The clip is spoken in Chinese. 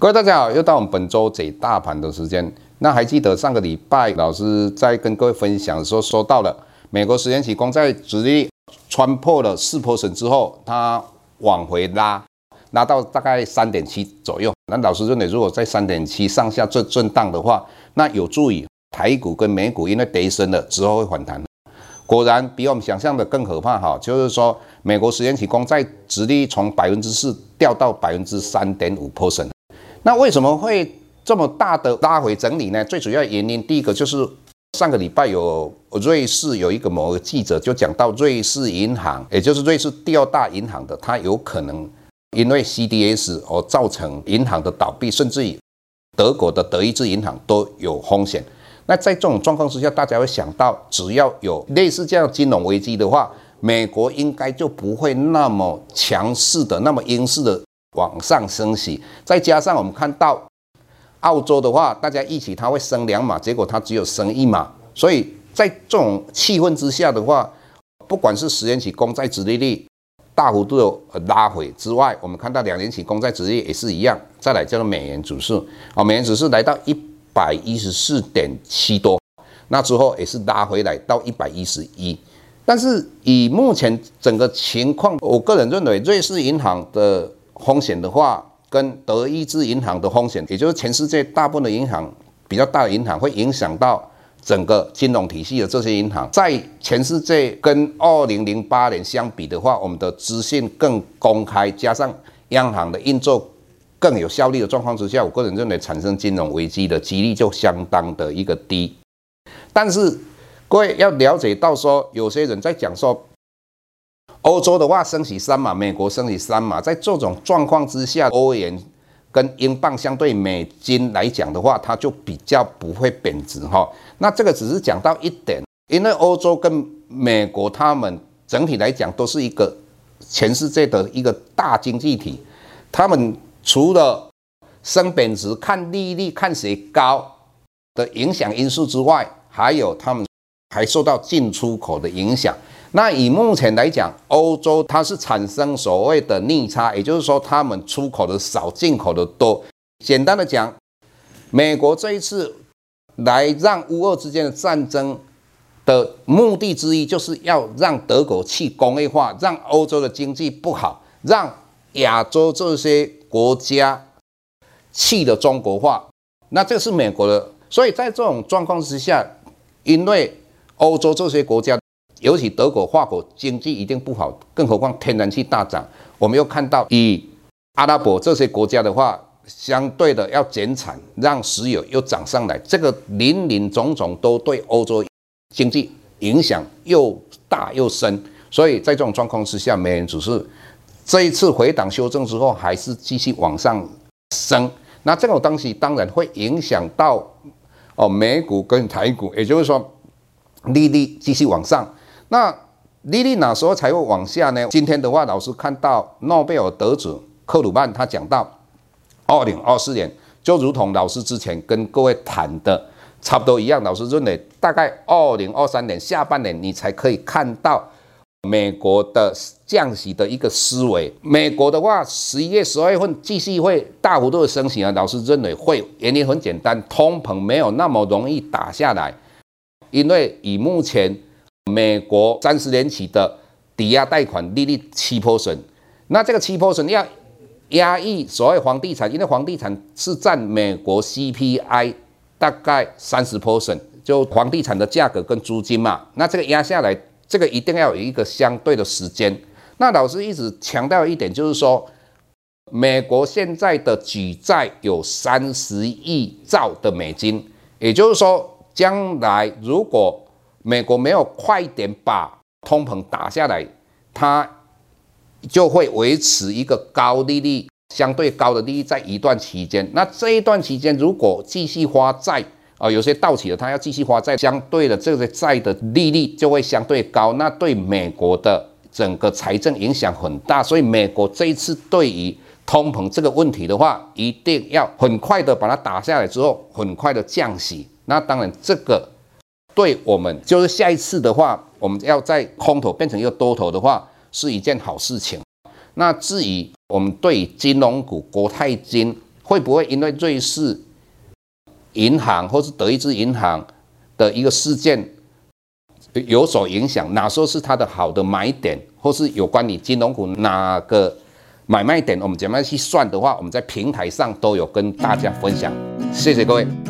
各位大家好，又到我们本周解大盘的时间。那还记得上个礼拜老师在跟各位分享的时候，说到了美国十年期公债殖利率穿破了四破损之后，它往回拉，拉到大概三点七左右。那老师认为，如果在三点七上下做震荡的话，那有助于台股跟美股因为跌深了之后会反弹。果然比我们想象的更可怕哈，就是说美国十年期公债殖利率从百分之四掉到百分之三点五破损。那为什么会这么大的拉回整理呢？最主要原因，第一个就是上个礼拜有瑞士有一个某个记者就讲到，瑞士银行，也就是瑞士第二大银行的，它有可能因为 CDS 而造成银行的倒闭，甚至于德国的德意志银行都有风险。那在这种状况之下，大家会想到，只要有类似这样金融危机的话，美国应该就不会那么强势的、那么英式的。往上升息，再加上我们看到澳洲的话，大家一起它会升两码，结果它只有升一码，所以在这种气氛之下的话，不管是十年期公债殖利率大幅度的拉回之外，我们看到两年期公债殖利率也是一样。再来叫做美元指数，啊，美元指数来到一百一十四点七多，那之后也是拉回来到一百一十一。但是以目前整个情况，我个人认为瑞士银行的。风险的话，跟德意志银行的风险，也就是全世界大部分的银行比较大的银行，会影响到整个金融体系的这些银行，在全世界跟二零零八年相比的话，我们的资讯更公开，加上央行的运作更有效率的状况之下，我个人认为产生金融危机的几率就相当的一个低。但是各位要了解到说，有些人在讲说。欧洲的话升息三码，美国升息三码，在这种状况之下，欧元跟英镑相对美金来讲的话，它就比较不会贬值哈。那这个只是讲到一点，因为欧洲跟美国他们整体来讲都是一个全世界的一个大经济体，他们除了升贬值看利率看谁高的影响因素之外，还有他们还受到进出口的影响。那以目前来讲，欧洲它是产生所谓的逆差，也就是说，他们出口的少，进口的多。简单的讲，美国这一次来让乌俄之间的战争的目的之一，就是要让德国去工业化，让欧洲的经济不好，让亚洲这些国家去的中国化。那这是美国的，所以在这种状况之下，因为欧洲这些国家。尤其德国、法国经济一定不好，更何况天然气大涨。我们又看到以阿拉伯这些国家的话，相对的要减产，让石油又涨上来，这个林林总总都对欧洲经济影响又大又深。所以在这种状况之下，美元指数这一次回档修正之后，还是继续往上升。那这种东西当然会影响到哦美股跟台股，也就是说利率继续往上。那利率哪时候才会往下呢？今天的话，老师看到诺贝尔得主克鲁曼他讲到，二零二四年就如同老师之前跟各位谈的差不多一样。老师认为大概二零二三年下半年你才可以看到美国的降息的一个思维。美国的话，十一月、十二月份继续会大幅度的升息啊。老师认为会，原因很简单，通膨没有那么容易打下来，因为以目前。美国三十年期的抵押贷款利率七 percent，那这个七 percent 要压抑所谓房地产，因为房地产是占美国 CPI 大概三十 percent，就房地产的价格跟租金嘛，那这个压下来，这个一定要有一个相对的时间。那老师一直强调一点，就是说，美国现在的举债有三十亿兆的美金，也就是说，将来如果美国没有快点把通膨打下来，它就会维持一个高利率、相对高的利率在一段期间。那这一段期间，如果继续发债啊，有些到期了，它要继续发债，相对的这个债的利率就会相对高，那对美国的整个财政影响很大。所以，美国这一次对于通膨这个问题的话，一定要很快的把它打下来之后，很快的降息。那当然，这个对我们就是下一次的话，我们要在空头变成一个多头的话，是一件好事情。那至于我们对金融股国泰金会不会因为瑞士银行或是德意志银行的一个事件有所影响？哪时候是它的好的买点，或是有关你金融股哪个买卖点？我们怎么样去算的话，我们在平台上都有跟大家分享。谢谢各位。